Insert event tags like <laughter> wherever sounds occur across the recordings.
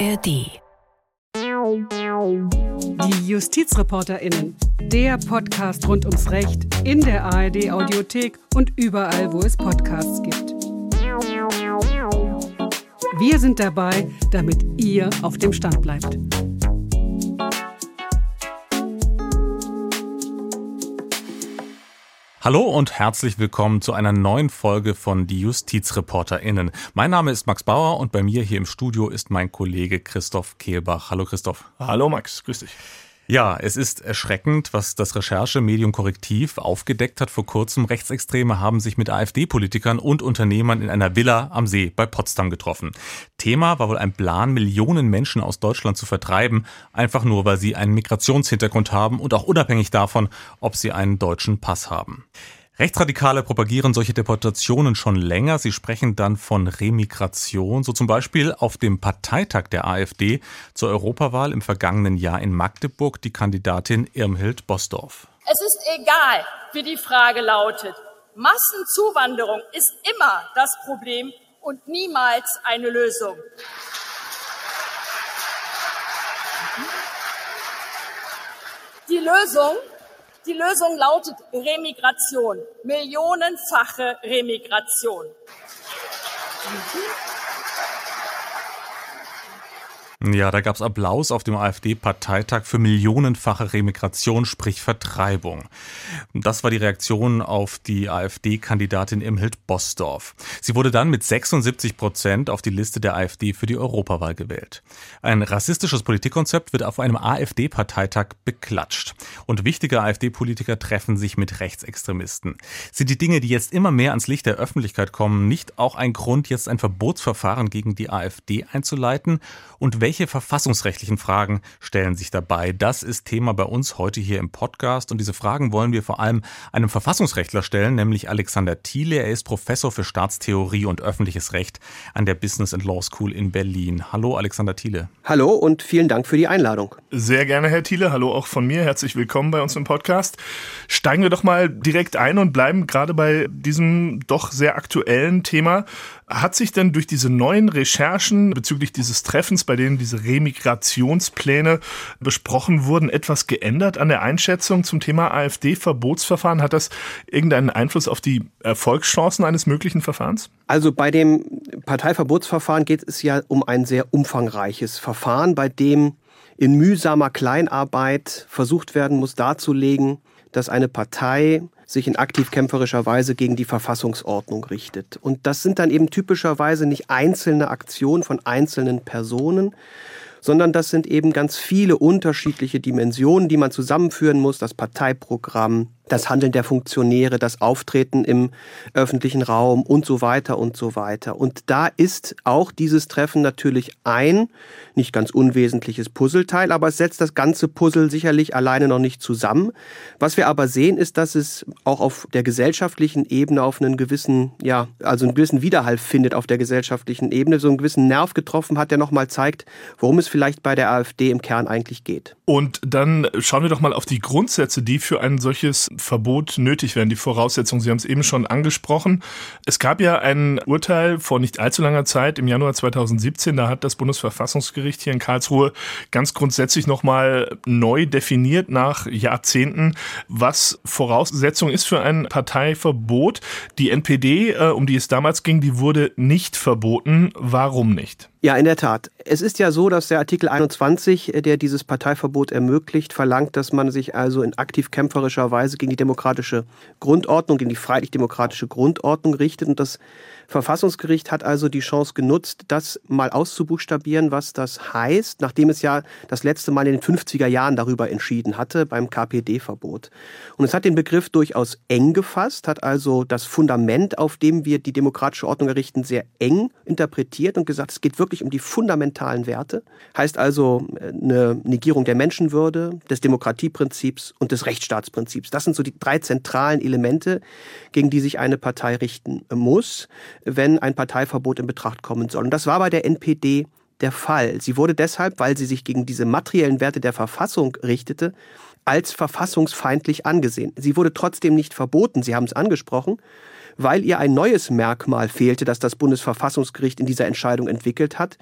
ARD. Die JustizreporterInnen. Der Podcast rund ums Recht in der ARD Audiothek und überall, wo es Podcasts gibt. Wir sind dabei, damit ihr auf dem Stand bleibt. Hallo und herzlich willkommen zu einer neuen Folge von Die JustizreporterInnen. Mein Name ist Max Bauer und bei mir hier im Studio ist mein Kollege Christoph Kehlbach. Hallo Christoph. Hallo Max, grüß dich. Ja, es ist erschreckend, was das Recherchemedium Korrektiv aufgedeckt hat. Vor kurzem Rechtsextreme haben sich mit AfD-Politikern und Unternehmern in einer Villa am See bei Potsdam getroffen. Thema war wohl ein Plan, Millionen Menschen aus Deutschland zu vertreiben, einfach nur, weil sie einen Migrationshintergrund haben und auch unabhängig davon, ob sie einen deutschen Pass haben. Rechtsradikale propagieren solche Deportationen schon länger. Sie sprechen dann von Remigration, so zum Beispiel auf dem Parteitag der AfD zur Europawahl im vergangenen Jahr in Magdeburg die Kandidatin Irmhild Bosdorf. Es ist egal, wie die Frage lautet. Massenzuwanderung ist immer das Problem und niemals eine Lösung. Die Lösung die Lösung lautet Remigration, millionenfache Remigration. Ja, da gab's Applaus auf dem AfD-Parteitag für millionenfache Remigration, sprich Vertreibung. Das war die Reaktion auf die AfD-Kandidatin Imhild Bosdorf. Sie wurde dann mit 76 Prozent auf die Liste der AfD für die Europawahl gewählt. Ein rassistisches Politikkonzept wird auf einem AfD-Parteitag beklatscht. Und wichtige AfD-Politiker treffen sich mit Rechtsextremisten. Sind die Dinge, die jetzt immer mehr ans Licht der Öffentlichkeit kommen, nicht auch ein Grund, jetzt ein Verbotsverfahren gegen die AfD einzuleiten? Und welche welche verfassungsrechtlichen Fragen stellen sich dabei? Das ist Thema bei uns heute hier im Podcast und diese Fragen wollen wir vor allem einem Verfassungsrechtler stellen, nämlich Alexander Thiele. Er ist Professor für Staatstheorie und öffentliches Recht an der Business and Law School in Berlin. Hallo Alexander Thiele. Hallo und vielen Dank für die Einladung. Sehr gerne, Herr Thiele. Hallo auch von mir. Herzlich willkommen bei uns im Podcast. Steigen wir doch mal direkt ein und bleiben gerade bei diesem doch sehr aktuellen Thema. Hat sich denn durch diese neuen Recherchen bezüglich dieses Treffens, bei denen diese Remigrationspläne besprochen wurden, etwas geändert an der Einschätzung zum Thema AfD-Verbotsverfahren? Hat das irgendeinen Einfluss auf die Erfolgschancen eines möglichen Verfahrens? Also bei dem Parteiverbotsverfahren geht es ja um ein sehr umfangreiches Verfahren, bei dem in mühsamer Kleinarbeit versucht werden muss darzulegen, dass eine Partei sich in aktiv kämpferischer Weise gegen die Verfassungsordnung richtet. Und das sind dann eben typischerweise nicht einzelne Aktionen von einzelnen Personen, sondern das sind eben ganz viele unterschiedliche Dimensionen, die man zusammenführen muss. Das Parteiprogramm, das Handeln der Funktionäre, das Auftreten im öffentlichen Raum und so weiter und so weiter. Und da ist auch dieses Treffen natürlich ein nicht ganz unwesentliches Puzzleteil, aber es setzt das ganze Puzzle sicherlich alleine noch nicht zusammen. Was wir aber sehen, ist, dass es auch auf der gesellschaftlichen Ebene auf einen gewissen, ja, also einen gewissen Widerhall findet auf der gesellschaftlichen Ebene, so einen gewissen Nerv getroffen hat, der nochmal zeigt, worum es vielleicht bei der AfD im Kern eigentlich geht. Und dann schauen wir doch mal auf die Grundsätze, die für ein solches Verbot nötig wären, die Voraussetzungen. Sie haben es eben schon angesprochen. Es gab ja ein Urteil vor nicht allzu langer Zeit, im Januar 2017, da hat das Bundesverfassungsgericht hier in Karlsruhe ganz grundsätzlich nochmal neu definiert nach Jahrzehnten, was Voraussetzung ist für ein Parteiverbot. Die NPD, äh, um die es damals ging, die wurde nicht verboten. Warum nicht? Ja, in der Tat. Es ist ja so, dass der Artikel 21, der dieses Parteiverbot ermöglicht, verlangt, dass man sich also in aktiv kämpferischer Weise gegen die demokratische Grundordnung, gegen die freiheitlich-demokratische Grundordnung richtet. Und das Verfassungsgericht hat also die Chance genutzt, das mal auszubuchstabieren, was das heißt, nachdem es ja das letzte Mal in den 50er Jahren darüber entschieden hatte, beim KPD-Verbot. Und es hat den Begriff durchaus eng gefasst, hat also das Fundament, auf dem wir die demokratische Ordnung errichten, sehr eng interpretiert und gesagt, es geht wirklich um die fundamentalen Werte. Heißt also äh, eine Negierung der Menschenwürde, des Demokratieprinzips und des Rechtsstaatsprinzips. Das sind so die drei zentralen Elemente, gegen die sich eine Partei richten muss wenn ein Parteiverbot in Betracht kommen soll. Und das war bei der NPD der Fall. Sie wurde deshalb, weil sie sich gegen diese materiellen Werte der Verfassung richtete, als verfassungsfeindlich angesehen. Sie wurde trotzdem nicht verboten, Sie haben es angesprochen, weil ihr ein neues Merkmal fehlte, das das Bundesverfassungsgericht in dieser Entscheidung entwickelt hat,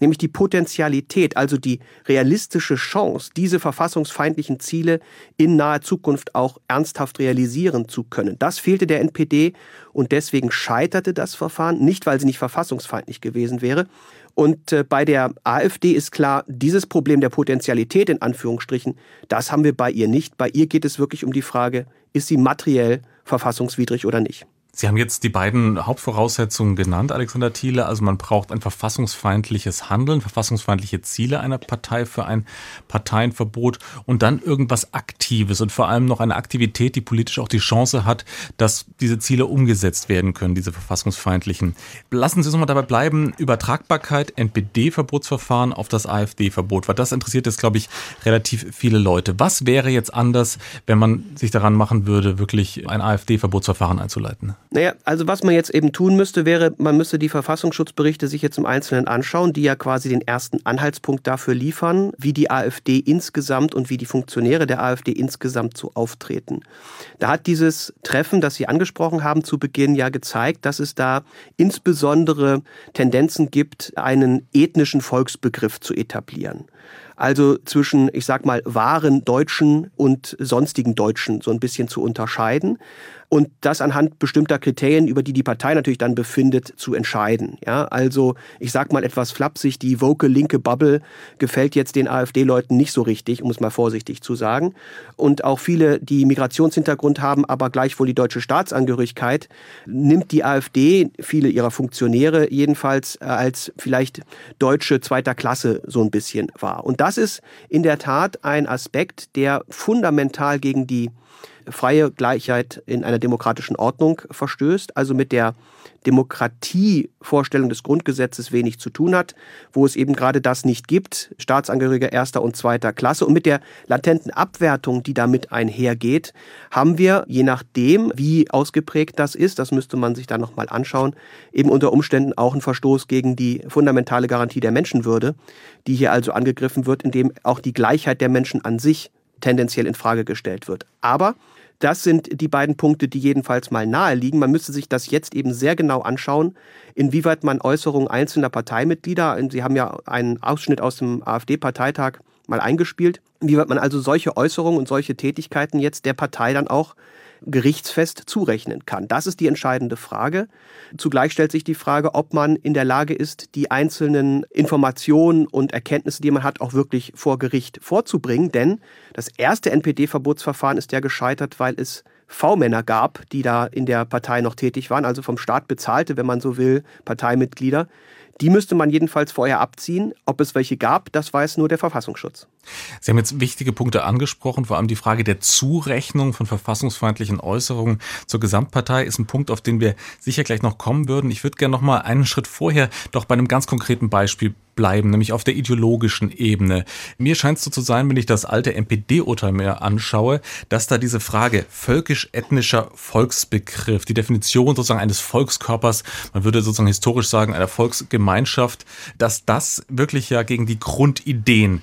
nämlich die Potentialität, also die realistische Chance, diese verfassungsfeindlichen Ziele in naher Zukunft auch ernsthaft realisieren zu können. Das fehlte der NPD und deswegen scheiterte das Verfahren, nicht weil sie nicht verfassungsfeindlich gewesen wäre. Und äh, bei der AfD ist klar, dieses Problem der Potentialität in Anführungsstrichen, das haben wir bei ihr nicht. Bei ihr geht es wirklich um die Frage, ist sie materiell verfassungswidrig oder nicht. Sie haben jetzt die beiden Hauptvoraussetzungen genannt, Alexander Thiele. Also man braucht ein verfassungsfeindliches Handeln, verfassungsfeindliche Ziele einer Partei für ein Parteienverbot und dann irgendwas Aktives und vor allem noch eine Aktivität, die politisch auch die Chance hat, dass diese Ziele umgesetzt werden können, diese verfassungsfeindlichen. Lassen Sie uns mal dabei bleiben. Übertragbarkeit, NPD-Verbotsverfahren auf das AfD-Verbot, weil das interessiert jetzt, glaube ich, relativ viele Leute. Was wäre jetzt anders, wenn man sich daran machen würde, wirklich ein AfD-Verbotsverfahren einzuleiten? Naja, also was man jetzt eben tun müsste, wäre, man müsste die Verfassungsschutzberichte sich jetzt im Einzelnen anschauen, die ja quasi den ersten Anhaltspunkt dafür liefern, wie die AfD insgesamt und wie die Funktionäre der AfD insgesamt so auftreten. Da hat dieses Treffen, das Sie angesprochen haben, zu Beginn ja gezeigt, dass es da insbesondere Tendenzen gibt, einen ethnischen Volksbegriff zu etablieren also zwischen, ich sag mal, wahren Deutschen und sonstigen Deutschen so ein bisschen zu unterscheiden und das anhand bestimmter Kriterien, über die die Partei natürlich dann befindet, zu entscheiden. Ja, also ich sag mal etwas flapsig, die woke linke Bubble gefällt jetzt den AfD-Leuten nicht so richtig, um es mal vorsichtig zu sagen. Und auch viele, die Migrationshintergrund haben, aber gleichwohl die deutsche Staatsangehörigkeit, nimmt die AfD, viele ihrer Funktionäre jedenfalls, äh, als vielleicht deutsche zweiter Klasse so ein bisschen wahr. Und das ist in der Tat ein Aspekt, der fundamental gegen die freie Gleichheit in einer demokratischen Ordnung verstößt, also mit der Demokratievorstellung des Grundgesetzes wenig zu tun hat, wo es eben gerade das nicht gibt, Staatsangehörige erster und zweiter Klasse. Und mit der latenten Abwertung, die damit einhergeht, haben wir, je nachdem, wie ausgeprägt das ist, das müsste man sich dann nochmal anschauen, eben unter Umständen auch einen Verstoß gegen die fundamentale Garantie der Menschenwürde, die hier also angegriffen wird, indem auch die Gleichheit der Menschen an sich tendenziell in Frage gestellt wird. Aber das sind die beiden Punkte, die jedenfalls mal nahe liegen. Man müsste sich das jetzt eben sehr genau anschauen, inwieweit man Äußerungen einzelner Parteimitglieder, Sie haben ja einen Ausschnitt aus dem AfD-Parteitag mal eingespielt, inwieweit man also solche Äußerungen und solche Tätigkeiten jetzt der Partei dann auch gerichtsfest zurechnen kann. Das ist die entscheidende Frage. Zugleich stellt sich die Frage, ob man in der Lage ist, die einzelnen Informationen und Erkenntnisse, die man hat, auch wirklich vor Gericht vorzubringen. Denn das erste NPD-Verbotsverfahren ist ja gescheitert, weil es V-Männer gab, die da in der Partei noch tätig waren, also vom Staat bezahlte, wenn man so will, Parteimitglieder, die müsste man jedenfalls vorher abziehen. Ob es welche gab, das weiß nur der Verfassungsschutz. Sie haben jetzt wichtige Punkte angesprochen, vor allem die Frage der Zurechnung von verfassungsfeindlichen Äußerungen zur Gesamtpartei ist ein Punkt, auf den wir sicher gleich noch kommen würden. Ich würde gerne noch mal einen Schritt vorher doch bei einem ganz konkreten Beispiel bleiben, nämlich auf der ideologischen Ebene. Mir scheint es so zu sein, wenn ich das alte NPD-Urteil mir anschaue, dass da diese Frage völkisch-ethnischer Volksbegriff, die Definition sozusagen eines Volkskörpers, man würde sozusagen historisch sagen, einer Volksgemeinschaft, dass das wirklich ja gegen die Grundideen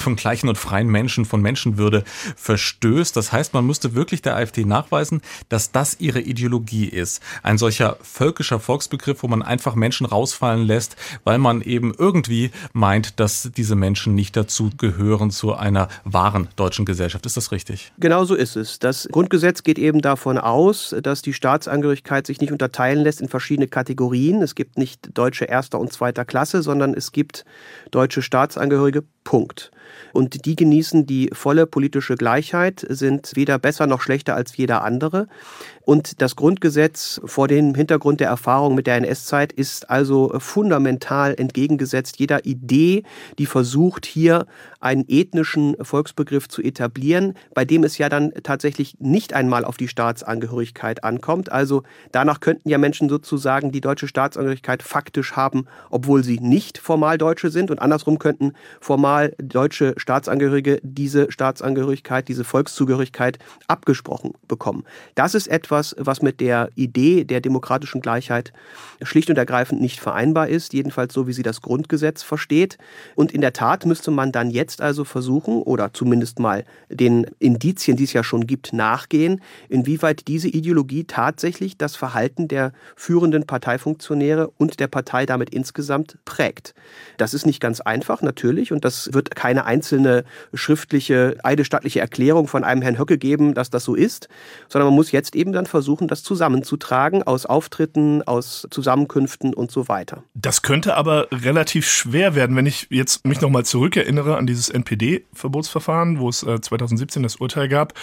von gleichen und freien Menschen, von Menschenwürde verstößt. Das heißt, man müsste wirklich der AfD nachweisen, dass das ihre Ideologie ist. Ein solcher völkischer Volksbegriff, wo man einfach Menschen rausfallen lässt, weil man eben irgendwie irgendwie meint, dass diese Menschen nicht dazu gehören zu einer wahren deutschen Gesellschaft. Ist das richtig? Genau so ist es. Das Grundgesetz geht eben davon aus, dass die Staatsangehörigkeit sich nicht unterteilen lässt in verschiedene Kategorien. Es gibt nicht deutsche erster und zweiter Klasse, sondern es gibt deutsche Staatsangehörige. Punkt. Und die genießen die volle politische Gleichheit, sind weder besser noch schlechter als jeder andere. Und das Grundgesetz vor dem Hintergrund der Erfahrung mit der NS-Zeit ist also fundamental entgegengesetzt jeder Idee, die versucht, hier einen ethnischen Volksbegriff zu etablieren, bei dem es ja dann tatsächlich nicht einmal auf die Staatsangehörigkeit ankommt. Also danach könnten ja Menschen sozusagen die deutsche Staatsangehörigkeit faktisch haben obwohl sie nicht formal Deutsche sind. Und andersrum könnten formal deutsche Staatsangehörige diese Staatsangehörigkeit, diese Volkszugehörigkeit abgesprochen bekommen. Das ist etwas, was mit der Idee der demokratischen Gleichheit schlicht und ergreifend nicht vereinbar ist, jedenfalls so, wie sie das Grundgesetz versteht. Und in der Tat müsste man dann jetzt also versuchen, oder zumindest mal den Indizien, die es ja schon gibt, nachgehen, inwieweit diese Ideologie tatsächlich das Verhalten der führenden Parteifunktionäre und der Partei damit insgesamt prägt. Das ist nicht ganz einfach, natürlich, und das wird keine einzelne schriftliche, eidesstattliche Erklärung von einem Herrn Höcke geben, dass das so ist, sondern man muss jetzt eben dann versuchen, das zusammenzutragen aus Auftritten, aus Zusammenkünften und so weiter. Das könnte aber relativ schwer werden, wenn ich jetzt mich nochmal zurückerinnere an dieses NPD-Verbotsverfahren, wo es 2017 äh, das Urteil gab.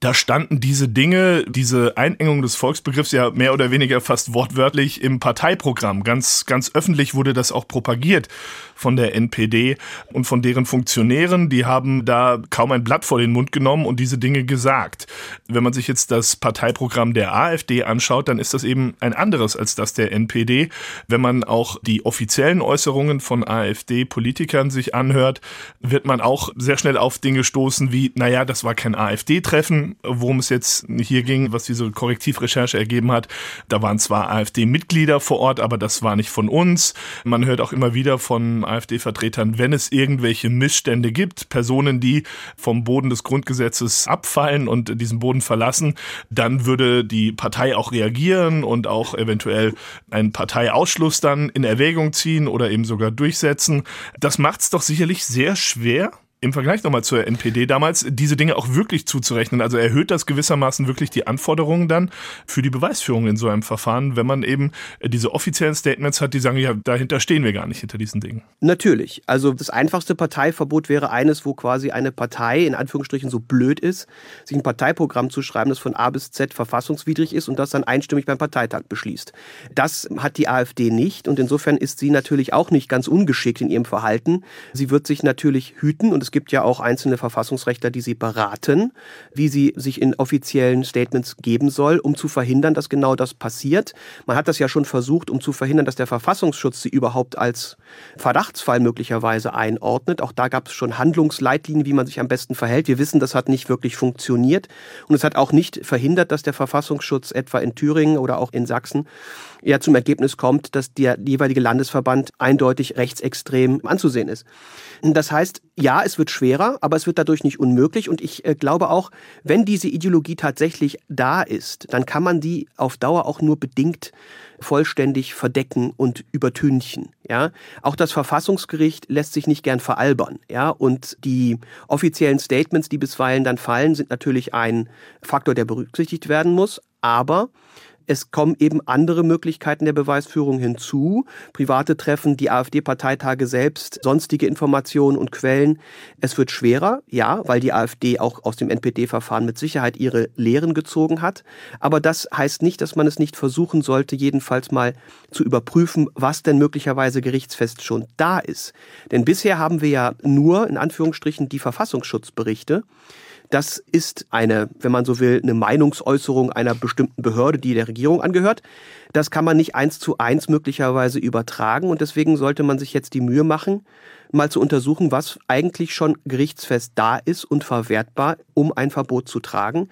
Da standen diese Dinge, diese Einengung des Volksbegriffs ja mehr oder weniger fast wortwörtlich im Parteiprogramm. Ganz, ganz öffentlich wurde das auch propagiert von der NPD und von deren Funktionären. Die haben da kaum ein Blatt vor den Mund genommen und diese Dinge gesagt. Wenn man sich jetzt das Parteiprogramm der AfD anschaut, dann ist das eben ein anderes als das der NPD. Wenn man auch die offiziellen Äußerungen von AfD-Politikern sich anhört, wird man auch sehr schnell auf Dinge stoßen wie, naja, das war kein AfD-Treffen, worum es jetzt hier ging, was diese Korrektivrecherche ergeben hat. Da waren zwar AfD-Mitglieder vor Ort, aber das war nicht von uns. Man hört auch immer wieder von AfD-Vertretern, wenn es irgendwelche Missstände gibt, Personen, die vom Boden des Grundgesetzes abfallen und diesen Boden verlassen, dann würde die Partei auch reagieren und auch eventuell einen Parteiausschluss dann in Erwägung ziehen oder eben sogar durchsetzen. Das macht es doch sicherlich sehr schwer, im Vergleich nochmal zur NPD damals, diese Dinge auch wirklich zuzurechnen. Also erhöht das gewissermaßen wirklich die Anforderungen dann für die Beweisführung in so einem Verfahren, wenn man eben diese offiziellen Statements hat, die sagen, ja, dahinter stehen wir gar nicht hinter diesen Dingen. Natürlich. Also das einfachste Parteiverbot wäre eines, wo quasi eine Partei in Anführungsstrichen so blöd ist, sich ein Parteiprogramm zu schreiben, das von A bis Z verfassungswidrig ist und das dann einstimmig beim Parteitag beschließt. Das hat die AfD nicht und insofern ist sie natürlich auch nicht ganz ungeschickt in ihrem Verhalten. Sie wird sich natürlich hüten und es gibt ja auch einzelne Verfassungsrechtler, die sie beraten, wie sie sich in offiziellen Statements geben soll, um zu verhindern, dass genau das passiert. Man hat das ja schon versucht, um zu verhindern, dass der Verfassungsschutz sie überhaupt als Verdachtsfall möglicherweise einordnet. Auch da gab es schon Handlungsleitlinien, wie man sich am besten verhält. Wir wissen, das hat nicht wirklich funktioniert. Und es hat auch nicht verhindert, dass der Verfassungsschutz etwa in Thüringen oder auch in Sachsen ja zum Ergebnis kommt, dass der jeweilige Landesverband eindeutig rechtsextrem anzusehen ist. Das heißt, ja, es wird schwerer, aber es wird dadurch nicht unmöglich. Und ich äh, glaube auch, wenn diese Ideologie tatsächlich da ist, dann kann man die auf Dauer auch nur bedingt vollständig verdecken und übertünchen. Ja, auch das Verfassungsgericht lässt sich nicht gern veralbern. Ja, und die offiziellen Statements, die bisweilen dann fallen, sind natürlich ein Faktor, der berücksichtigt werden muss. Aber es kommen eben andere Möglichkeiten der Beweisführung hinzu. Private Treffen, die AfD-Parteitage selbst, sonstige Informationen und Quellen. Es wird schwerer, ja, weil die AfD auch aus dem NPD-Verfahren mit Sicherheit ihre Lehren gezogen hat. Aber das heißt nicht, dass man es nicht versuchen sollte, jedenfalls mal zu überprüfen, was denn möglicherweise gerichtsfest schon da ist. Denn bisher haben wir ja nur, in Anführungsstrichen, die Verfassungsschutzberichte. Das ist eine, wenn man so will, eine Meinungsäußerung einer bestimmten Behörde, die der Regierung angehört. Das kann man nicht eins zu eins möglicherweise übertragen und deswegen sollte man sich jetzt die Mühe machen, mal zu untersuchen, was eigentlich schon gerichtsfest da ist und verwertbar, um ein Verbot zu tragen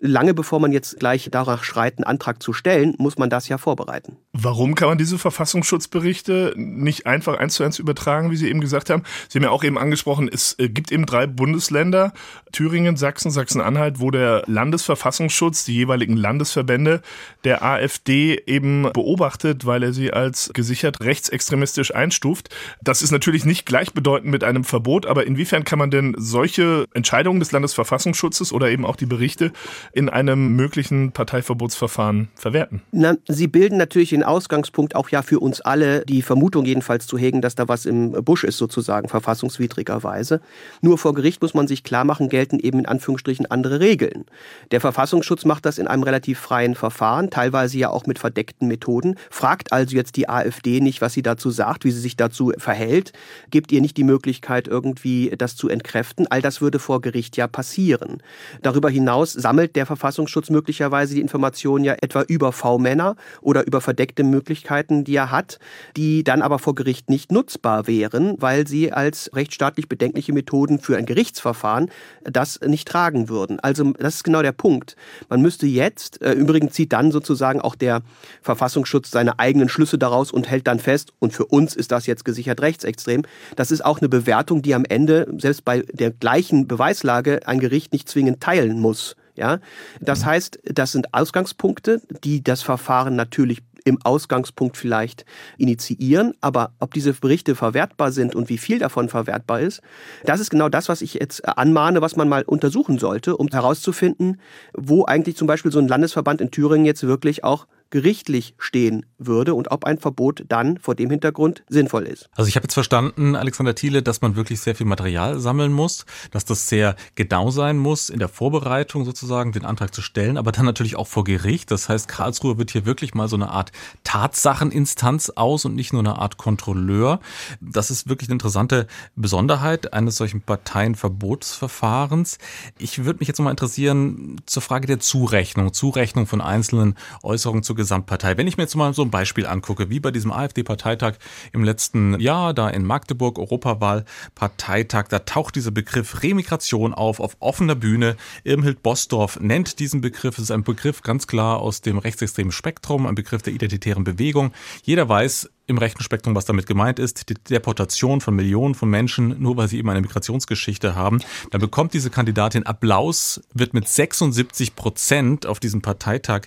lange bevor man jetzt gleich danach schreit, einen Antrag zu stellen, muss man das ja vorbereiten. Warum kann man diese Verfassungsschutzberichte nicht einfach eins zu eins übertragen, wie Sie eben gesagt haben? Sie haben ja auch eben angesprochen, es äh, gibt eben drei Bundesländer, Thüringen, Sachsen, Sachsen-Anhalt, wo der Landesverfassungsschutz, die jeweiligen Landesverbände der AfD eben beobachtet, weil er sie als gesichert rechtsextremistisch einstuft. Das ist natürlich nicht gleichbedeutend mit einem Verbot, aber inwiefern kann man denn solche Entscheidungen des Landesverfassungsschutzes oder eben auch die Berichte in einem möglichen Parteiverbotsverfahren verwerten? Na, sie bilden natürlich den Ausgangspunkt auch ja für uns alle, die Vermutung jedenfalls zu hegen, dass da was im Busch ist sozusagen, verfassungswidrigerweise. Nur vor Gericht muss man sich klar machen, gelten eben in Anführungsstrichen andere Regeln. Der Verfassungsschutz macht das in einem relativ freien Verfahren, teilweise ja auch mit verdeckten Methoden, fragt also jetzt die AfD nicht, was sie dazu sagt, wie sie sich dazu verhält, gibt gibt ihr nicht die Möglichkeit, irgendwie das zu entkräften. All das würde vor Gericht ja passieren. Darüber hinaus sammelt der Verfassungsschutz möglicherweise die Informationen ja etwa über V-Männer oder über verdeckte Möglichkeiten, die er hat, die dann aber vor Gericht nicht nutzbar wären, weil sie als rechtsstaatlich bedenkliche Methoden für ein Gerichtsverfahren das nicht tragen würden. Also das ist genau der Punkt. Man müsste jetzt, äh, übrigens zieht dann sozusagen auch der Verfassungsschutz seine eigenen Schlüsse daraus und hält dann fest, und für uns ist das jetzt gesichert rechtsextrem. Das ist auch eine Bewertung, die am Ende, selbst bei der gleichen Beweislage, ein Gericht nicht zwingend teilen muss. Ja, das heißt, das sind Ausgangspunkte, die das Verfahren natürlich im Ausgangspunkt vielleicht initiieren, aber ob diese Berichte verwertbar sind und wie viel davon verwertbar ist, das ist genau das, was ich jetzt anmahne, was man mal untersuchen sollte, um herauszufinden, wo eigentlich zum Beispiel so ein Landesverband in Thüringen jetzt wirklich auch gerichtlich stehen würde und ob ein Verbot dann vor dem Hintergrund sinnvoll ist. Also ich habe jetzt verstanden, Alexander Thiele, dass man wirklich sehr viel Material sammeln muss, dass das sehr genau sein muss in der Vorbereitung sozusagen, den Antrag zu stellen, aber dann natürlich auch vor Gericht. Das heißt, Karlsruhe wird hier wirklich mal so eine Art Tatsacheninstanz aus und nicht nur eine Art Kontrolleur. Das ist wirklich eine interessante Besonderheit eines solchen Parteienverbotsverfahrens. Ich würde mich jetzt noch mal interessieren zur Frage der Zurechnung, Zurechnung von einzelnen Äußerungen zur Gesamtpartei. Wenn ich mir jetzt mal so ein Beispiel angucke, wie bei diesem AfD-Parteitag im letzten Jahr, da in Magdeburg, Europawahl-Parteitag, da taucht dieser Begriff Remigration auf, auf offener Bühne. Irmhild Bosdorf nennt diesen Begriff. Es ist ein Begriff ganz klar aus dem rechtsextremen Spektrum, ein Begriff der identitären Bewegung. Jeder weiß, im rechten Spektrum, was damit gemeint ist, die Deportation von Millionen von Menschen, nur weil sie eben eine Migrationsgeschichte haben. Dann bekommt diese Kandidatin Applaus, wird mit 76 Prozent auf diesem Parteitag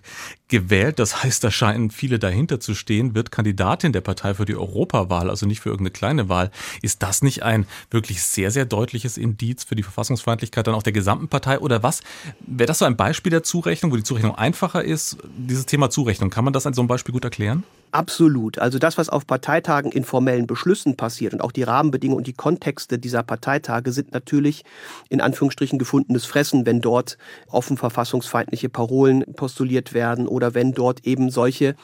gewählt. Das heißt, da scheinen viele dahinter zu stehen, wird Kandidatin der Partei für die Europawahl, also nicht für irgendeine kleine Wahl. Ist das nicht ein wirklich sehr, sehr deutliches Indiz für die Verfassungsfeindlichkeit dann auch der gesamten Partei? Oder was? Wäre das so ein Beispiel der Zurechnung, wo die Zurechnung einfacher ist? Dieses Thema Zurechnung, kann man das an so einem Beispiel gut erklären? Absolut. Also das, was auf Parteitagen in formellen Beschlüssen passiert und auch die Rahmenbedingungen und die Kontexte dieser Parteitage sind natürlich in Anführungsstrichen gefundenes Fressen, wenn dort offen verfassungsfeindliche Parolen postuliert werden oder wenn dort eben solche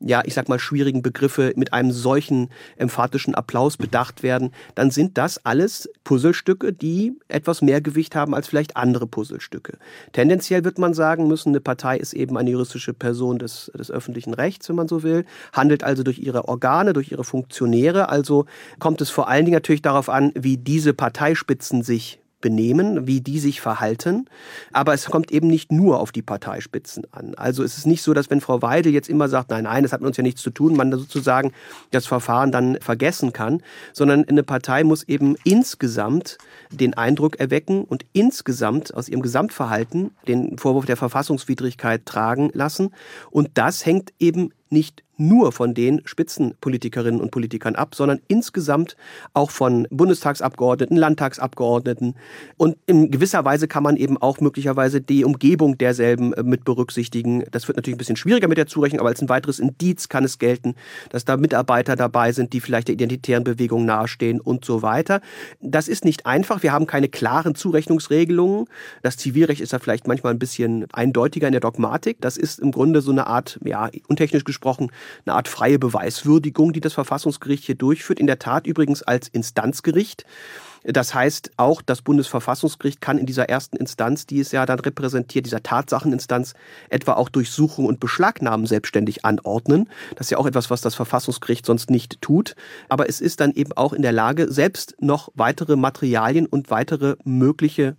ja, ich sag mal, schwierigen Begriffe mit einem solchen emphatischen Applaus bedacht werden, dann sind das alles Puzzlestücke, die etwas mehr Gewicht haben als vielleicht andere Puzzlestücke. Tendenziell wird man sagen müssen, eine Partei ist eben eine juristische Person des, des öffentlichen Rechts, wenn man so will, handelt also durch ihre Organe, durch ihre Funktionäre, also kommt es vor allen Dingen natürlich darauf an, wie diese Parteispitzen sich benehmen, wie die sich verhalten. Aber es kommt eben nicht nur auf die Parteispitzen an. Also es ist nicht so, dass wenn Frau Weidel jetzt immer sagt, nein, nein, das hat mit uns ja nichts zu tun, man sozusagen das Verfahren dann vergessen kann, sondern eine Partei muss eben insgesamt den Eindruck erwecken und insgesamt aus ihrem Gesamtverhalten den Vorwurf der Verfassungswidrigkeit tragen lassen. Und das hängt eben nicht nur von den Spitzenpolitikerinnen und Politikern ab, sondern insgesamt auch von Bundestagsabgeordneten, Landtagsabgeordneten. Und in gewisser Weise kann man eben auch möglicherweise die Umgebung derselben äh, mit berücksichtigen. Das wird natürlich ein bisschen schwieriger mit der Zurechnung, aber als ein weiteres Indiz kann es gelten, dass da Mitarbeiter dabei sind, die vielleicht der identitären Bewegung nahestehen und so weiter. Das ist nicht einfach. Wir haben keine klaren Zurechnungsregelungen. Das Zivilrecht ist da vielleicht manchmal ein bisschen eindeutiger in der Dogmatik. Das ist im Grunde so eine Art, ja, untechnisch gesprochen, eine Art freie Beweiswürdigung, die das Verfassungsgericht hier durchführt. In der Tat übrigens als Instanzgericht. Das heißt, auch das Bundesverfassungsgericht kann in dieser ersten Instanz, die es ja dann repräsentiert, dieser Tatsacheninstanz, etwa auch Durchsuchung und Beschlagnahmen selbstständig anordnen. Das ist ja auch etwas, was das Verfassungsgericht sonst nicht tut. Aber es ist dann eben auch in der Lage, selbst noch weitere Materialien und weitere mögliche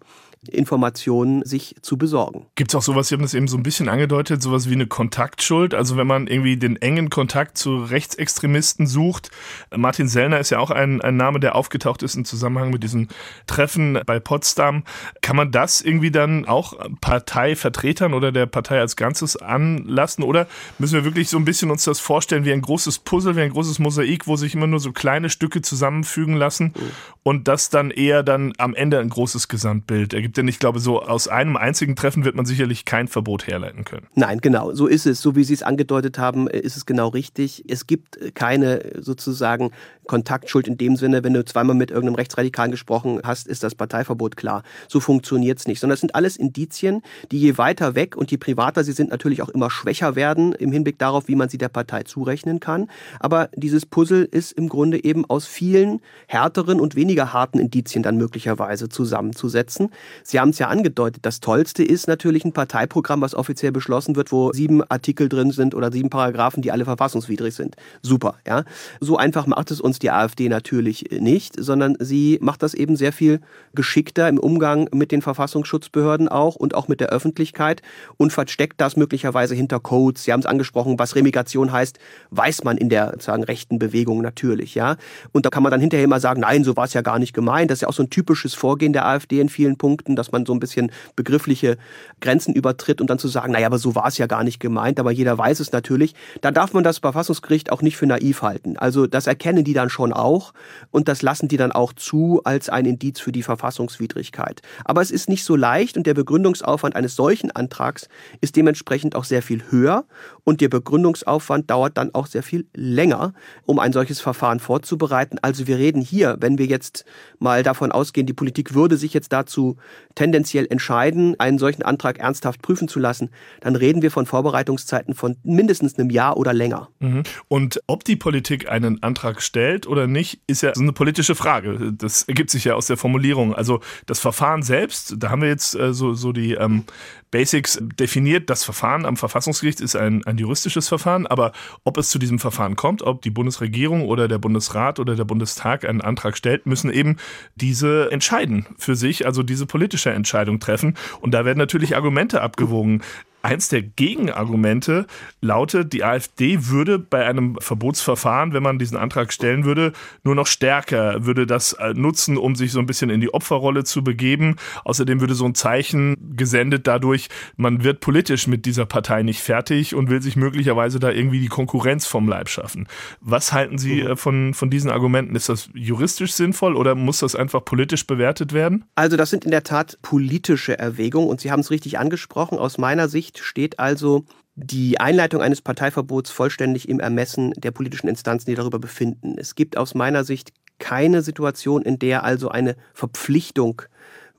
Informationen sich zu besorgen. Gibt es auch sowas, Sie haben das eben so ein bisschen angedeutet, sowas wie eine Kontaktschuld? Also wenn man irgendwie den engen Kontakt zu Rechtsextremisten sucht. Martin Sellner ist ja auch ein, ein Name, der aufgetaucht ist im Zusammenhang mit diesem Treffen bei Potsdam. Kann man das irgendwie dann auch Parteivertretern oder der Partei als Ganzes anlassen? Oder müssen wir wirklich so ein bisschen uns das vorstellen wie ein großes Puzzle, wie ein großes Mosaik, wo sich immer nur so kleine Stücke zusammenfügen lassen mhm. und das dann eher dann am Ende ein großes Gesamtbild ergibt? Denn ich glaube, so aus einem einzigen Treffen wird man sicherlich kein Verbot herleiten können. Nein, genau, so ist es. So wie Sie es angedeutet haben, äh, ist es genau richtig. Es gibt keine äh, sozusagen Kontaktschuld in dem Sinne, wenn du zweimal mit irgendeinem Rechtsradikalen gesprochen hast, ist das Parteiverbot klar. So funktioniert es nicht, sondern es sind alles Indizien, die je weiter weg und je privater sie sind, natürlich auch immer schwächer werden im Hinblick darauf, wie man sie der Partei zurechnen kann. Aber dieses Puzzle ist im Grunde eben aus vielen härteren und weniger harten Indizien dann möglicherweise zusammenzusetzen. Sie haben es ja angedeutet, das Tollste ist natürlich ein Parteiprogramm, was offiziell beschlossen wird, wo sieben Artikel drin sind oder sieben Paragraphen, die alle verfassungswidrig sind. Super, ja. So einfach macht es uns die AfD natürlich nicht, sondern sie macht das eben sehr viel geschickter im Umgang mit den Verfassungsschutzbehörden auch und auch mit der Öffentlichkeit und versteckt das möglicherweise hinter Codes. Sie haben es angesprochen, was Remigration heißt, weiß man in der sozusagen rechten Bewegung natürlich, ja. Und da kann man dann hinterher immer sagen, nein, so war es ja gar nicht gemeint. Das ist ja auch so ein typisches Vorgehen der AfD in vielen Punkten, dass man so ein bisschen begriffliche Grenzen übertritt und dann zu sagen, naja, aber so war es ja gar nicht gemeint, aber jeder weiß es natürlich. Da darf man das Verfassungsgericht auch nicht für naiv halten. Also das erkennen die dann schon auch und das lassen die dann auch zu als ein Indiz für die Verfassungswidrigkeit. Aber es ist nicht so leicht und der Begründungsaufwand eines solchen Antrags ist dementsprechend auch sehr viel höher und der Begründungsaufwand dauert dann auch sehr viel länger, um ein solches Verfahren vorzubereiten. Also wir reden hier, wenn wir jetzt mal davon ausgehen, die Politik würde sich jetzt dazu tendenziell entscheiden, einen solchen Antrag ernsthaft prüfen zu lassen, dann reden wir von Vorbereitungszeiten von mindestens einem Jahr oder länger. Mhm. Und ob die Politik einen Antrag stellt oder nicht, ist ja eine politische Frage. Das ergibt sich ja aus der Formulierung. Also das Verfahren selbst, da haben wir jetzt äh, so, so die ähm, Basics definiert. Das Verfahren am Verfassungsgericht ist ein, ein juristisches Verfahren, aber ob es zu diesem Verfahren kommt, ob die Bundesregierung oder der Bundesrat oder der Bundestag einen Antrag stellt, müssen eben diese entscheiden für sich, also diese politische Entscheidung treffen. Und da werden natürlich Argumente abgewogen. Eins der Gegenargumente lautet, die AfD würde bei einem Verbotsverfahren, wenn man diesen Antrag stellen würde, nur noch stärker, würde das äh, nutzen, um sich so ein bisschen in die Opferrolle zu begeben. Außerdem würde so ein Zeichen gesendet dadurch, man wird politisch mit dieser Partei nicht fertig und will sich möglicherweise da irgendwie die Konkurrenz vom Leib schaffen. Was halten Sie äh, von, von diesen Argumenten? Ist das juristisch sinnvoll oder muss das einfach politisch bewertet werden? Also das sind in der Tat politische Erwägungen und Sie haben es richtig angesprochen. Aus meiner Sicht Sicht steht also die Einleitung eines Parteiverbots vollständig im Ermessen der politischen Instanzen, die darüber befinden. Es gibt aus meiner Sicht keine Situation, in der also eine Verpflichtung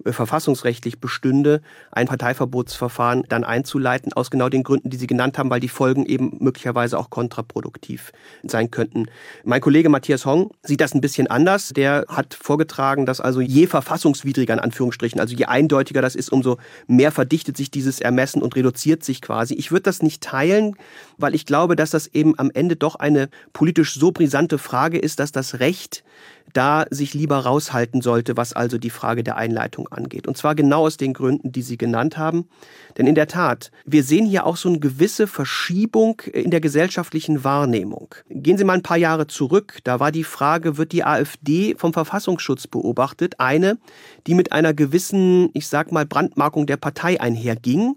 verfassungsrechtlich bestünde, ein Parteiverbotsverfahren dann einzuleiten, aus genau den Gründen, die Sie genannt haben, weil die Folgen eben möglicherweise auch kontraproduktiv sein könnten. Mein Kollege Matthias Hong sieht das ein bisschen anders. Der hat vorgetragen, dass also je verfassungswidriger in Anführungsstrichen, also je eindeutiger das ist, umso mehr verdichtet sich dieses Ermessen und reduziert sich quasi. Ich würde das nicht teilen, weil ich glaube, dass das eben am Ende doch eine politisch so brisante Frage ist, dass das Recht da sich lieber raushalten sollte, was also die Frage der Einleitung angeht. Und zwar genau aus den Gründen, die Sie genannt haben. Denn in der Tat, wir sehen hier auch so eine gewisse Verschiebung in der gesellschaftlichen Wahrnehmung. Gehen Sie mal ein paar Jahre zurück. Da war die Frage, wird die AfD vom Verfassungsschutz beobachtet? Eine, die mit einer gewissen, ich sag mal, Brandmarkung der Partei einherging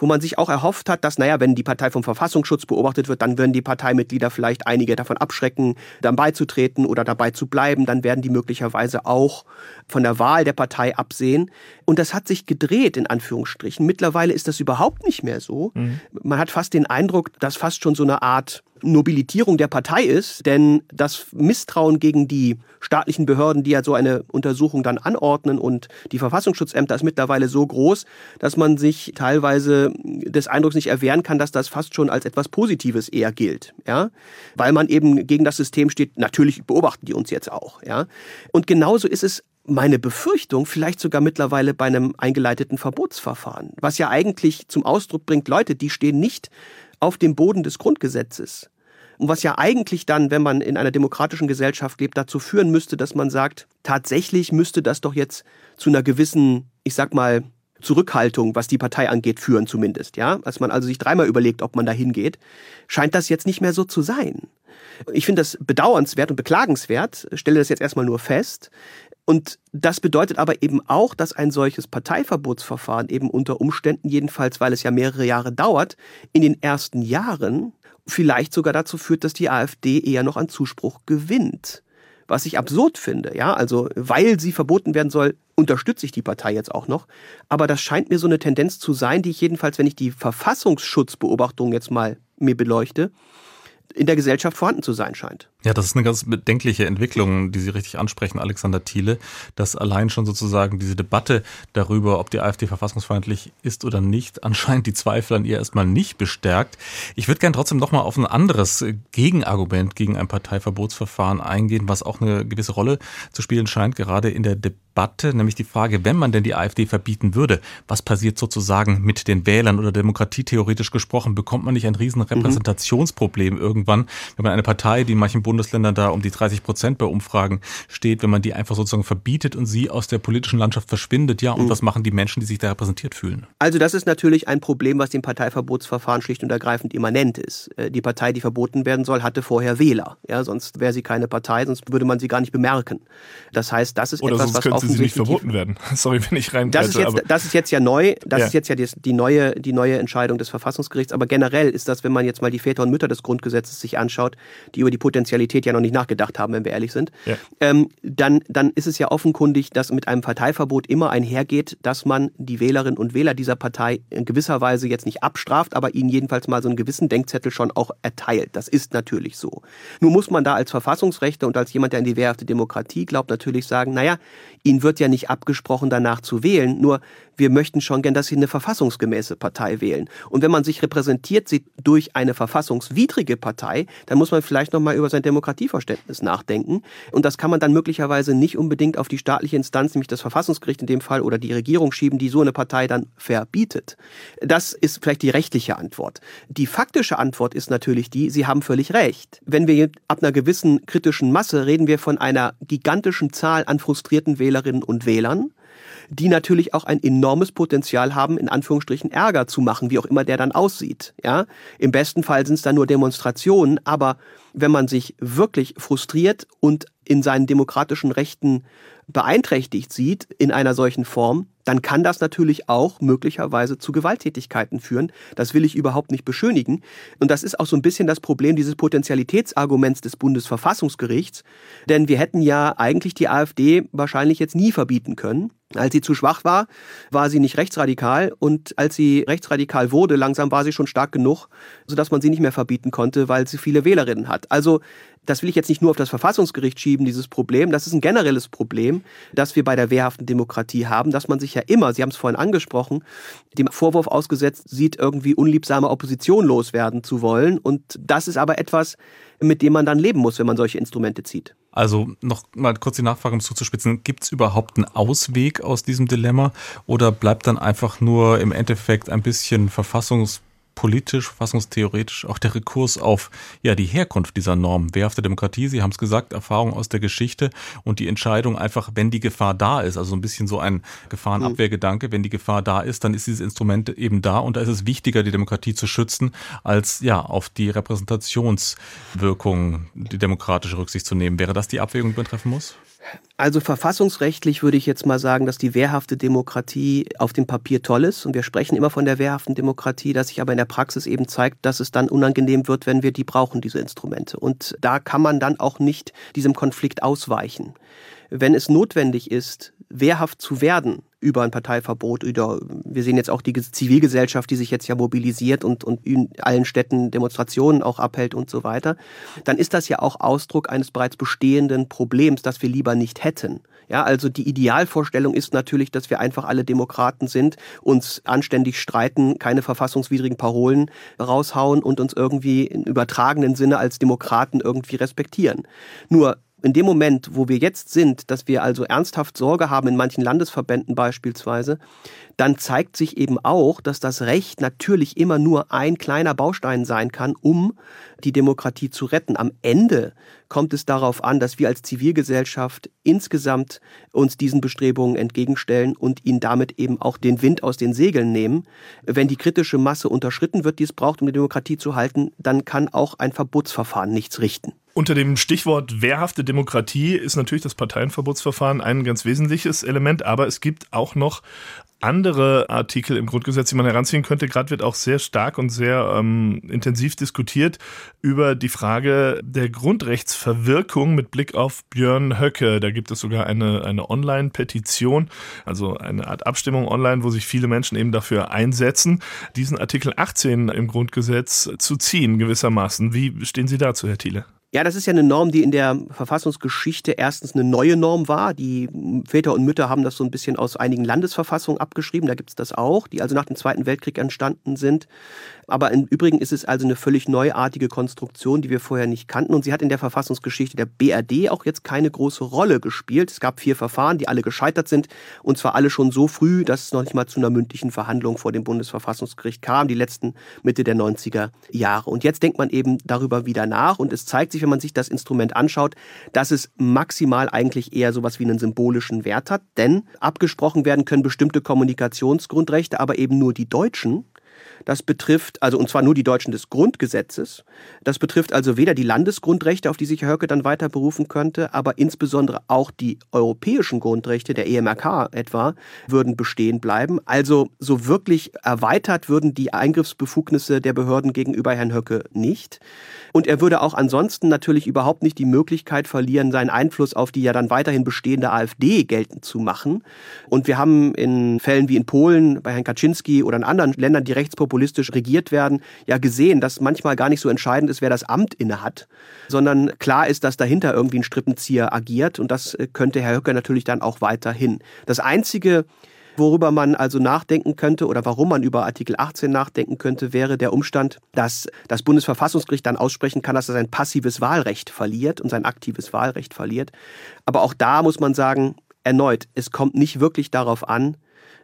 wo man sich auch erhofft hat, dass, naja, wenn die Partei vom Verfassungsschutz beobachtet wird, dann würden die Parteimitglieder vielleicht einige davon abschrecken, dann beizutreten oder dabei zu bleiben. Dann werden die möglicherweise auch von der Wahl der Partei absehen. Und das hat sich gedreht, in Anführungsstrichen. Mittlerweile ist das überhaupt nicht mehr so. Mhm. Man hat fast den Eindruck, dass fast schon so eine Art Nobilitierung der Partei ist, denn das Misstrauen gegen die staatlichen Behörden, die ja so eine Untersuchung dann anordnen und die Verfassungsschutzämter ist mittlerweile so groß, dass man sich teilweise des Eindrucks nicht erwehren kann, dass das fast schon als etwas Positives eher gilt, ja, weil man eben gegen das System steht. Natürlich beobachten die uns jetzt auch, ja, und genauso ist es meine Befürchtung, vielleicht sogar mittlerweile bei einem eingeleiteten Verbotsverfahren, was ja eigentlich zum Ausdruck bringt, Leute, die stehen nicht auf dem Boden des Grundgesetzes. Und was ja eigentlich dann, wenn man in einer demokratischen Gesellschaft lebt, dazu führen müsste, dass man sagt, tatsächlich müsste das doch jetzt zu einer gewissen, ich sag mal, Zurückhaltung, was die Partei angeht, führen zumindest, ja. Als man also sich dreimal überlegt, ob man da hingeht, scheint das jetzt nicht mehr so zu sein. Ich finde das bedauernswert und beklagenswert, stelle das jetzt erstmal nur fest. Und das bedeutet aber eben auch, dass ein solches Parteiverbotsverfahren eben unter Umständen, jedenfalls weil es ja mehrere Jahre dauert, in den ersten Jahren vielleicht sogar dazu führt, dass die AfD eher noch an Zuspruch gewinnt was ich absurd finde. Ja, also weil sie verboten werden soll, unterstütze ich die Partei jetzt auch noch. Aber das scheint mir so eine Tendenz zu sein, die ich jedenfalls, wenn ich die Verfassungsschutzbeobachtung jetzt mal mir beleuchte, in der Gesellschaft vorhanden zu sein scheint. Ja, das ist eine ganz bedenkliche Entwicklung, die Sie richtig ansprechen, Alexander Thiele, dass allein schon sozusagen diese Debatte darüber, ob die AfD verfassungsfeindlich ist oder nicht, anscheinend die Zweifel an ihr erstmal nicht bestärkt. Ich würde gerne trotzdem nochmal auf ein anderes Gegenargument gegen ein Parteiverbotsverfahren eingehen, was auch eine gewisse Rolle zu spielen scheint, gerade in der Debatte, nämlich die Frage, wenn man denn die AfD verbieten würde, was passiert sozusagen mit den Wählern oder demokratietheoretisch gesprochen? Bekommt man nicht ein riesen Repräsentationsproblem mhm. irgendwann, wenn man eine Partei, die in manchen Bundesländern da um die 30 Prozent bei Umfragen steht, wenn man die einfach sozusagen verbietet und sie aus der politischen Landschaft verschwindet. Ja, und mhm. was machen die Menschen, die sich da repräsentiert fühlen? Also das ist natürlich ein Problem, was dem Parteiverbotsverfahren schlicht und ergreifend immanent ist. Äh, die Partei, die verboten werden soll, hatte vorher Wähler. Ja, sonst wäre sie keine Partei, sonst würde man sie gar nicht bemerken. Das heißt, das ist Oder etwas, was offensichtlich sie nicht verboten werden. <laughs> Sorry, wenn ich rein. Das ist jetzt, das ist jetzt ja neu. Das ja. ist jetzt ja die, die, neue, die neue Entscheidung des Verfassungsgerichts. Aber generell ist das, wenn man jetzt mal die Väter und Mütter des Grundgesetzes sich anschaut, die über die Potenzialität ja noch nicht nachgedacht nachgedacht haben, wenn wir ehrlich sind, ja. ähm, dann, dann ist es ja offenkundig, dass mit einem Parteiverbot immer einhergeht, dass man die Wählerinnen und Wähler dieser Partei in gewisser Weise jetzt nicht abstraft, aber ihnen jedenfalls mal so einen gewissen Denkzettel schon auch erteilt. Das ist natürlich so. Nur muss man da als Verfassungsrechte und als jemand, der an die wehrhafte Demokratie glaubt, natürlich sagen, naja, ihnen wird ja nicht abgesprochen, danach zu wählen, nur wir möchten schon gern, dass sie eine verfassungsgemäße Partei wählen. Und wenn man sich repräsentiert sieht durch eine verfassungswidrige Partei, dann muss man vielleicht nochmal über sein Demokratieverständnis Verständnis nachdenken. Und das kann man dann möglicherweise nicht unbedingt auf die staatliche Instanz, nämlich das Verfassungsgericht in dem Fall oder die Regierung schieben, die so eine Partei dann verbietet. Das ist vielleicht die rechtliche Antwort. Die faktische Antwort ist natürlich die, Sie haben völlig recht. Wenn wir ab einer gewissen kritischen Masse reden wir von einer gigantischen Zahl an frustrierten Wählerinnen und Wählern die natürlich auch ein enormes Potenzial haben, in Anführungsstrichen Ärger zu machen, wie auch immer der dann aussieht. Ja, im besten Fall sind es dann nur Demonstrationen, aber wenn man sich wirklich frustriert und in seinen demokratischen Rechten beeinträchtigt sieht in einer solchen Form, dann kann das natürlich auch möglicherweise zu Gewalttätigkeiten führen. Das will ich überhaupt nicht beschönigen. Und das ist auch so ein bisschen das Problem dieses Potentialitätsarguments des Bundesverfassungsgerichts. Denn wir hätten ja eigentlich die AfD wahrscheinlich jetzt nie verbieten können. Als sie zu schwach war, war sie nicht rechtsradikal und als sie rechtsradikal wurde, langsam war sie schon stark genug, sodass man sie nicht mehr verbieten konnte, weil sie viele Wählerinnen hat. Also das will ich jetzt nicht nur auf das Verfassungsgericht schieben, dieses Problem. Das ist ein generelles Problem, das wir bei der wehrhaften Demokratie haben, dass man sich ja immer, Sie haben es vorhin angesprochen, dem Vorwurf ausgesetzt sieht, irgendwie unliebsame Opposition loswerden zu wollen. Und das ist aber etwas, mit dem man dann leben muss, wenn man solche Instrumente zieht. Also noch mal kurz die Nachfrage, um es zuzuspitzen. Gibt es überhaupt einen Ausweg aus diesem Dilemma oder bleibt dann einfach nur im Endeffekt ein bisschen Verfassungs politisch, verfassungstheoretisch auch der Rekurs auf ja die Herkunft dieser Norm. Wehrhafte Demokratie, Sie haben es gesagt, Erfahrung aus der Geschichte und die Entscheidung einfach, wenn die Gefahr da ist, also ein bisschen so ein Gefahrenabwehrgedanke, wenn die Gefahr da ist, dann ist dieses Instrument eben da und da ist es wichtiger, die Demokratie zu schützen, als ja auf die Repräsentationswirkung, die demokratische Rücksicht zu nehmen. Wäre das die Abwägung, die man treffen muss? Also verfassungsrechtlich würde ich jetzt mal sagen, dass die wehrhafte Demokratie auf dem Papier toll ist. Und wir sprechen immer von der wehrhaften Demokratie, dass sich aber in der Praxis eben zeigt, dass es dann unangenehm wird, wenn wir die brauchen, diese Instrumente. Und da kann man dann auch nicht diesem Konflikt ausweichen. Wenn es notwendig ist, wehrhaft zu werden, über ein Parteiverbot oder wir sehen jetzt auch die Zivilgesellschaft, die sich jetzt ja mobilisiert und, und in allen Städten Demonstrationen auch abhält und so weiter, dann ist das ja auch Ausdruck eines bereits bestehenden Problems, das wir lieber nicht hätten. Ja, also die Idealvorstellung ist natürlich, dass wir einfach alle Demokraten sind, uns anständig streiten, keine verfassungswidrigen Parolen raushauen und uns irgendwie im übertragenen Sinne als Demokraten irgendwie respektieren. Nur in dem Moment, wo wir jetzt sind, dass wir also ernsthaft Sorge haben, in manchen Landesverbänden beispielsweise, dann zeigt sich eben auch, dass das Recht natürlich immer nur ein kleiner Baustein sein kann, um die Demokratie zu retten. Am Ende kommt es darauf an, dass wir als Zivilgesellschaft insgesamt uns diesen Bestrebungen entgegenstellen und ihnen damit eben auch den Wind aus den Segeln nehmen. Wenn die kritische Masse unterschritten wird, die es braucht, um die Demokratie zu halten, dann kann auch ein Verbotsverfahren nichts richten. Unter dem Stichwort wehrhafte Demokratie ist natürlich das Parteienverbotsverfahren ein ganz wesentliches Element, aber es gibt auch noch andere Artikel im Grundgesetz, die man heranziehen könnte. Gerade wird auch sehr stark und sehr ähm, intensiv diskutiert über die Frage der Grundrechtsverwirkung mit Blick auf Björn Höcke. Da gibt es sogar eine, eine Online-Petition, also eine Art Abstimmung online, wo sich viele Menschen eben dafür einsetzen, diesen Artikel 18 im Grundgesetz zu ziehen gewissermaßen. Wie stehen Sie dazu, Herr Thiele? Ja, das ist ja eine Norm, die in der Verfassungsgeschichte erstens eine neue Norm war. Die Väter und Mütter haben das so ein bisschen aus einigen Landesverfassungen abgeschrieben. Da gibt es das auch, die also nach dem Zweiten Weltkrieg entstanden sind. Aber im Übrigen ist es also eine völlig neuartige Konstruktion, die wir vorher nicht kannten. Und sie hat in der Verfassungsgeschichte der BRD auch jetzt keine große Rolle gespielt. Es gab vier Verfahren, die alle gescheitert sind. Und zwar alle schon so früh, dass es noch nicht mal zu einer mündlichen Verhandlung vor dem Bundesverfassungsgericht kam, die letzten Mitte der 90er Jahre. Und jetzt denkt man eben darüber wieder nach. Und es zeigt sich, wenn man sich das Instrument anschaut, dass es maximal eigentlich eher sowas wie einen symbolischen Wert hat. Denn abgesprochen werden können bestimmte Kommunikationsgrundrechte, aber eben nur die Deutschen das betrifft, also und zwar nur die Deutschen des Grundgesetzes. Das betrifft also weder die Landesgrundrechte, auf die sich Herr Höcke dann weiter berufen könnte, aber insbesondere auch die europäischen Grundrechte, der EMRK etwa, würden bestehen bleiben. Also so wirklich erweitert würden die Eingriffsbefugnisse der Behörden gegenüber Herrn Höcke nicht. Und er würde auch ansonsten natürlich überhaupt nicht die Möglichkeit verlieren, seinen Einfluss auf die ja dann weiterhin bestehende AfD geltend zu machen. Und wir haben in Fällen wie in Polen bei Herrn Kaczynski oder in anderen Ländern, die rechtspopulistisch regiert werden, ja gesehen, dass manchmal gar nicht so entscheidend ist, wer das Amt innehat, sondern klar ist, dass dahinter irgendwie ein Strippenzieher agiert. Und das könnte Herr Höcke natürlich dann auch weiterhin. Das Einzige, Worüber man also nachdenken könnte oder warum man über Artikel 18 nachdenken könnte, wäre der Umstand, dass das Bundesverfassungsgericht dann aussprechen kann, dass er sein passives Wahlrecht verliert und sein aktives Wahlrecht verliert. Aber auch da muss man sagen, erneut, es kommt nicht wirklich darauf an,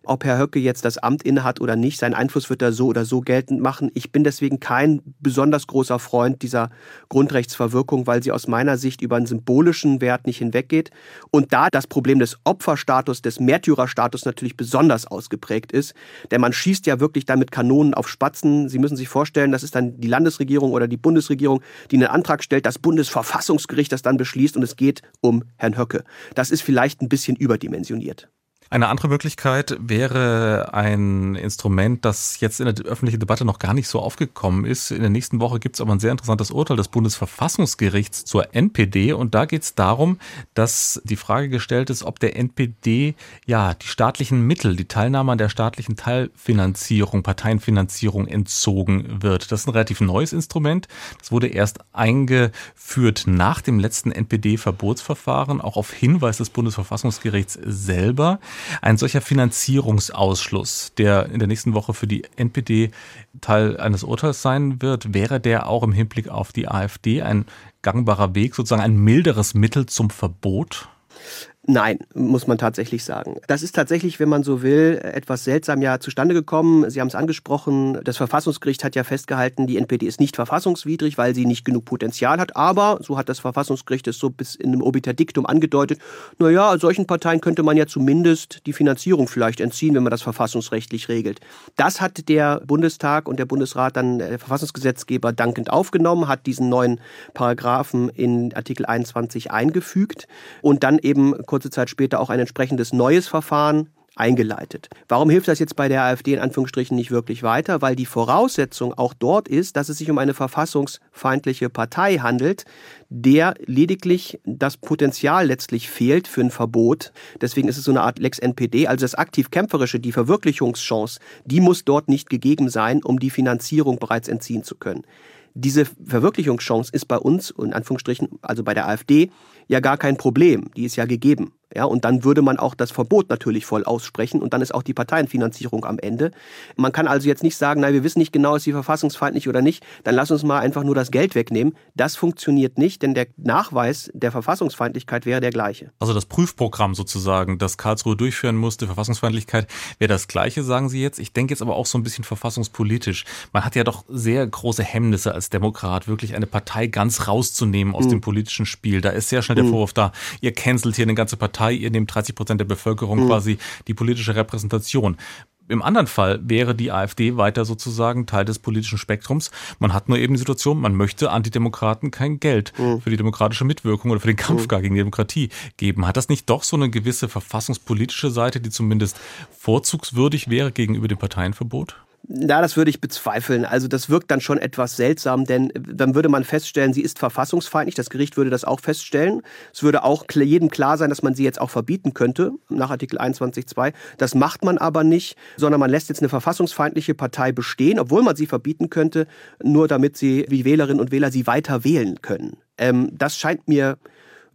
ob Herr Höcke jetzt das Amt innehat oder nicht. Sein Einfluss wird er so oder so geltend machen. Ich bin deswegen kein besonders großer Freund dieser Grundrechtsverwirkung, weil sie aus meiner Sicht über einen symbolischen Wert nicht hinweggeht. Und da das Problem des Opferstatus, des Märtyrerstatus natürlich besonders ausgeprägt ist, denn man schießt ja wirklich damit Kanonen auf Spatzen. Sie müssen sich vorstellen, das ist dann die Landesregierung oder die Bundesregierung, die einen Antrag stellt, das Bundesverfassungsgericht das dann beschließt und es geht um Herrn Höcke. Das ist vielleicht ein bisschen überdimensioniert. Eine andere Möglichkeit wäre ein Instrument, das jetzt in der öffentlichen Debatte noch gar nicht so aufgekommen ist. In der nächsten Woche gibt es aber ein sehr interessantes Urteil des Bundesverfassungsgerichts zur NPD und da geht es darum, dass die Frage gestellt ist, ob der NPD ja die staatlichen Mittel, die Teilnahme an der staatlichen Teilfinanzierung, Parteienfinanzierung entzogen wird. Das ist ein relativ neues Instrument. Das wurde erst eingeführt nach dem letzten NPD-Verbotsverfahren, auch auf Hinweis des Bundesverfassungsgerichts selber. Ein solcher Finanzierungsausschluss, der in der nächsten Woche für die NPD Teil eines Urteils sein wird, wäre der auch im Hinblick auf die AfD ein gangbarer Weg, sozusagen ein milderes Mittel zum Verbot? Nein, muss man tatsächlich sagen. Das ist tatsächlich, wenn man so will, etwas seltsam ja zustande gekommen. Sie haben es angesprochen, das Verfassungsgericht hat ja festgehalten, die NPD ist nicht verfassungswidrig, weil sie nicht genug Potenzial hat. Aber, so hat das Verfassungsgericht es so bis in einem Obiterdiktum angedeutet, naja, solchen Parteien könnte man ja zumindest die Finanzierung vielleicht entziehen, wenn man das verfassungsrechtlich regelt. Das hat der Bundestag und der Bundesrat dann der Verfassungsgesetzgeber dankend aufgenommen, hat diesen neuen Paragraphen in Artikel 21 eingefügt und dann eben kurze Zeit später auch ein entsprechendes neues Verfahren eingeleitet. Warum hilft das jetzt bei der AfD in Anführungsstrichen nicht wirklich weiter? Weil die Voraussetzung auch dort ist, dass es sich um eine verfassungsfeindliche Partei handelt, der lediglich das Potenzial letztlich fehlt für ein Verbot. Deswegen ist es so eine Art Lex NPD, also das aktiv kämpferische, die Verwirklichungschance, die muss dort nicht gegeben sein, um die Finanzierung bereits entziehen zu können. Diese Verwirklichungschance ist bei uns, in Anführungsstrichen, also bei der AfD, ja gar kein Problem. Die ist ja gegeben. Ja, und dann würde man auch das Verbot natürlich voll aussprechen und dann ist auch die Parteienfinanzierung am Ende. Man kann also jetzt nicht sagen, nein, wir wissen nicht genau, ist sie verfassungsfeindlich oder nicht, dann lass uns mal einfach nur das Geld wegnehmen. Das funktioniert nicht, denn der Nachweis der Verfassungsfeindlichkeit wäre der gleiche. Also das Prüfprogramm sozusagen, das Karlsruhe durchführen musste, Verfassungsfeindlichkeit, wäre das gleiche, sagen Sie jetzt. Ich denke jetzt aber auch so ein bisschen verfassungspolitisch. Man hat ja doch sehr große Hemmnisse als Demokrat, wirklich eine Partei ganz rauszunehmen aus mhm. dem politischen Spiel. Da ist sehr schnell der mhm. Vorwurf da, ihr cancelt hier eine ganze Partei Partei, ihr nehmt 30 Prozent der Bevölkerung mhm. quasi die politische Repräsentation. Im anderen Fall wäre die AfD weiter sozusagen Teil des politischen Spektrums. Man hat nur eben die Situation, man möchte Antidemokraten kein Geld mhm. für die demokratische Mitwirkung oder für den Kampf mhm. gar gegen die Demokratie geben. Hat das nicht doch so eine gewisse verfassungspolitische Seite, die zumindest vorzugswürdig wäre gegenüber dem Parteienverbot? Na, das würde ich bezweifeln. Also das wirkt dann schon etwas seltsam, denn dann würde man feststellen, sie ist verfassungsfeindlich. Das Gericht würde das auch feststellen. Es würde auch jedem klar sein, dass man sie jetzt auch verbieten könnte nach Artikel 21.2. Das macht man aber nicht, sondern man lässt jetzt eine verfassungsfeindliche Partei bestehen, obwohl man sie verbieten könnte, nur damit sie wie Wählerinnen und Wähler sie weiter wählen können. Ähm, das scheint mir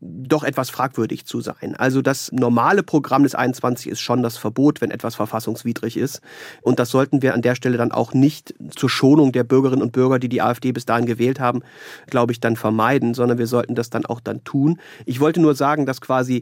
doch etwas fragwürdig zu sein. Also das normale Programm des 21 ist schon das Verbot, wenn etwas verfassungswidrig ist. Und das sollten wir an der Stelle dann auch nicht zur Schonung der Bürgerinnen und Bürger, die die AfD bis dahin gewählt haben, glaube ich, dann vermeiden, sondern wir sollten das dann auch dann tun. Ich wollte nur sagen, dass quasi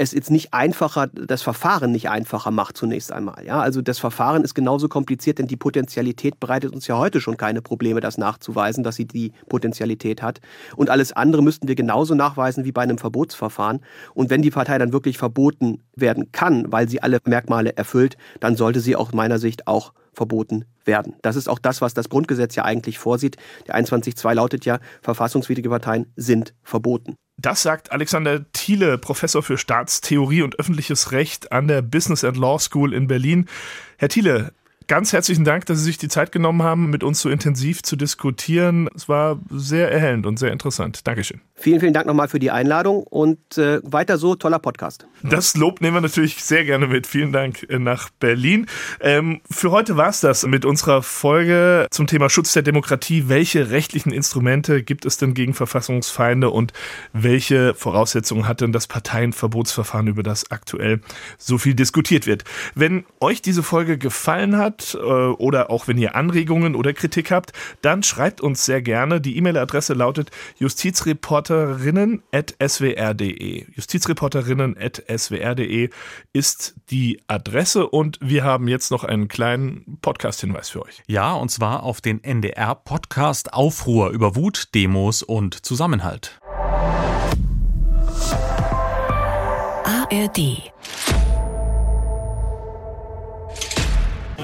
es jetzt nicht einfacher, das Verfahren nicht einfacher macht zunächst einmal. Ja, also das Verfahren ist genauso kompliziert, denn die Potentialität bereitet uns ja heute schon keine Probleme, das nachzuweisen, dass sie die Potentialität hat. Und alles andere müssten wir genauso nachweisen wie bei einem Verbotsverfahren. Und wenn die Partei dann wirklich verboten werden kann, weil sie alle Merkmale erfüllt, dann sollte sie aus meiner Sicht auch verboten werden. Das ist auch das, was das Grundgesetz ja eigentlich vorsieht. Der 21.2 lautet ja, verfassungswidrige Parteien sind verboten. Das sagt Alexander Thiele, Professor für Staatstheorie und öffentliches Recht an der Business and Law School in Berlin. Herr Thiele, ganz herzlichen Dank, dass Sie sich die Zeit genommen haben, mit uns so intensiv zu diskutieren. Es war sehr erhellend und sehr interessant. Dankeschön. Vielen, vielen Dank nochmal für die Einladung und äh, weiter so, toller Podcast. Das Lob nehmen wir natürlich sehr gerne mit. Vielen Dank äh, nach Berlin. Ähm, für heute war es das mit unserer Folge zum Thema Schutz der Demokratie. Welche rechtlichen Instrumente gibt es denn gegen Verfassungsfeinde und welche Voraussetzungen hat denn das Parteienverbotsverfahren, über das aktuell so viel diskutiert wird? Wenn euch diese Folge gefallen hat, äh, oder auch wenn ihr Anregungen oder Kritik habt, dann schreibt uns sehr gerne. Die E-Mail-Adresse lautet justizreporterinnen.swr.de. Justizreporterinnen.swr.de ist die Adresse und wir haben jetzt noch einen kleinen Podcast-Hinweis für euch. Ja, und zwar auf den NDR-Podcast Aufruhr über Wut, Demos und Zusammenhalt. ARD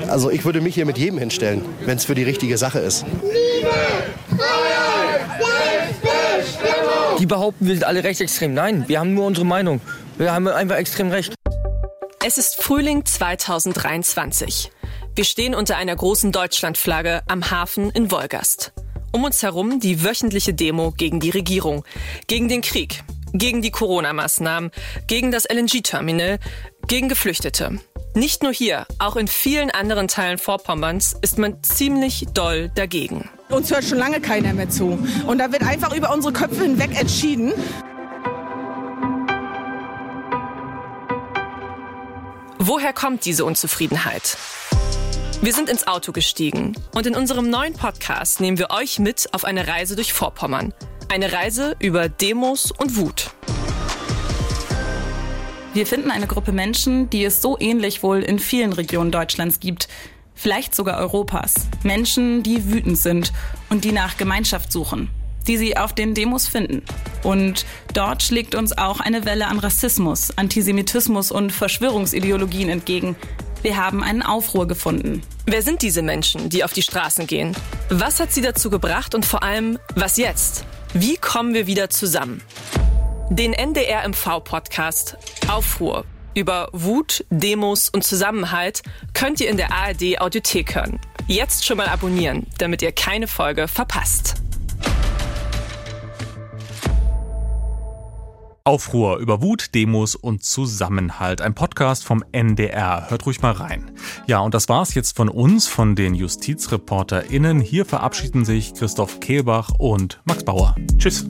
Also ich würde mich hier mit jedem hinstellen, wenn es für die richtige Sache ist. Liebe, Freiheit, Selbstbestimmung! Die behaupten, wir sind alle rechtsextrem. Nein, wir haben nur unsere Meinung. Wir haben einfach extrem recht. Es ist Frühling 2023. Wir stehen unter einer großen Deutschlandflagge am Hafen in Wolgast. Um uns herum die wöchentliche Demo gegen die Regierung, gegen den Krieg, gegen die Corona-Maßnahmen, gegen das LNG-Terminal, gegen Geflüchtete. Nicht nur hier, auch in vielen anderen Teilen Vorpommerns ist man ziemlich doll dagegen. Uns hört schon lange keiner mehr zu. Und da wird einfach über unsere Köpfe hinweg entschieden. Woher kommt diese Unzufriedenheit? Wir sind ins Auto gestiegen und in unserem neuen Podcast nehmen wir euch mit auf eine Reise durch Vorpommern. Eine Reise über Demos und Wut. Wir finden eine Gruppe Menschen, die es so ähnlich wohl in vielen Regionen Deutschlands gibt, vielleicht sogar Europas. Menschen, die wütend sind und die nach Gemeinschaft suchen, die sie auf den Demos finden. Und dort schlägt uns auch eine Welle an Rassismus, Antisemitismus und Verschwörungsideologien entgegen. Wir haben einen Aufruhr gefunden. Wer sind diese Menschen, die auf die Straßen gehen? Was hat sie dazu gebracht und vor allem, was jetzt? Wie kommen wir wieder zusammen? Den NDR MV Podcast Aufruhr über Wut, Demos und Zusammenhalt könnt ihr in der ARD Audiothek hören. Jetzt schon mal abonnieren, damit ihr keine Folge verpasst. Aufruhr über Wut, Demos und Zusammenhalt. Ein Podcast vom NDR. Hört ruhig mal rein. Ja, und das war's jetzt von uns, von den JustizreporterInnen. Hier verabschieden sich Christoph Kehlbach und Max Bauer. Tschüss.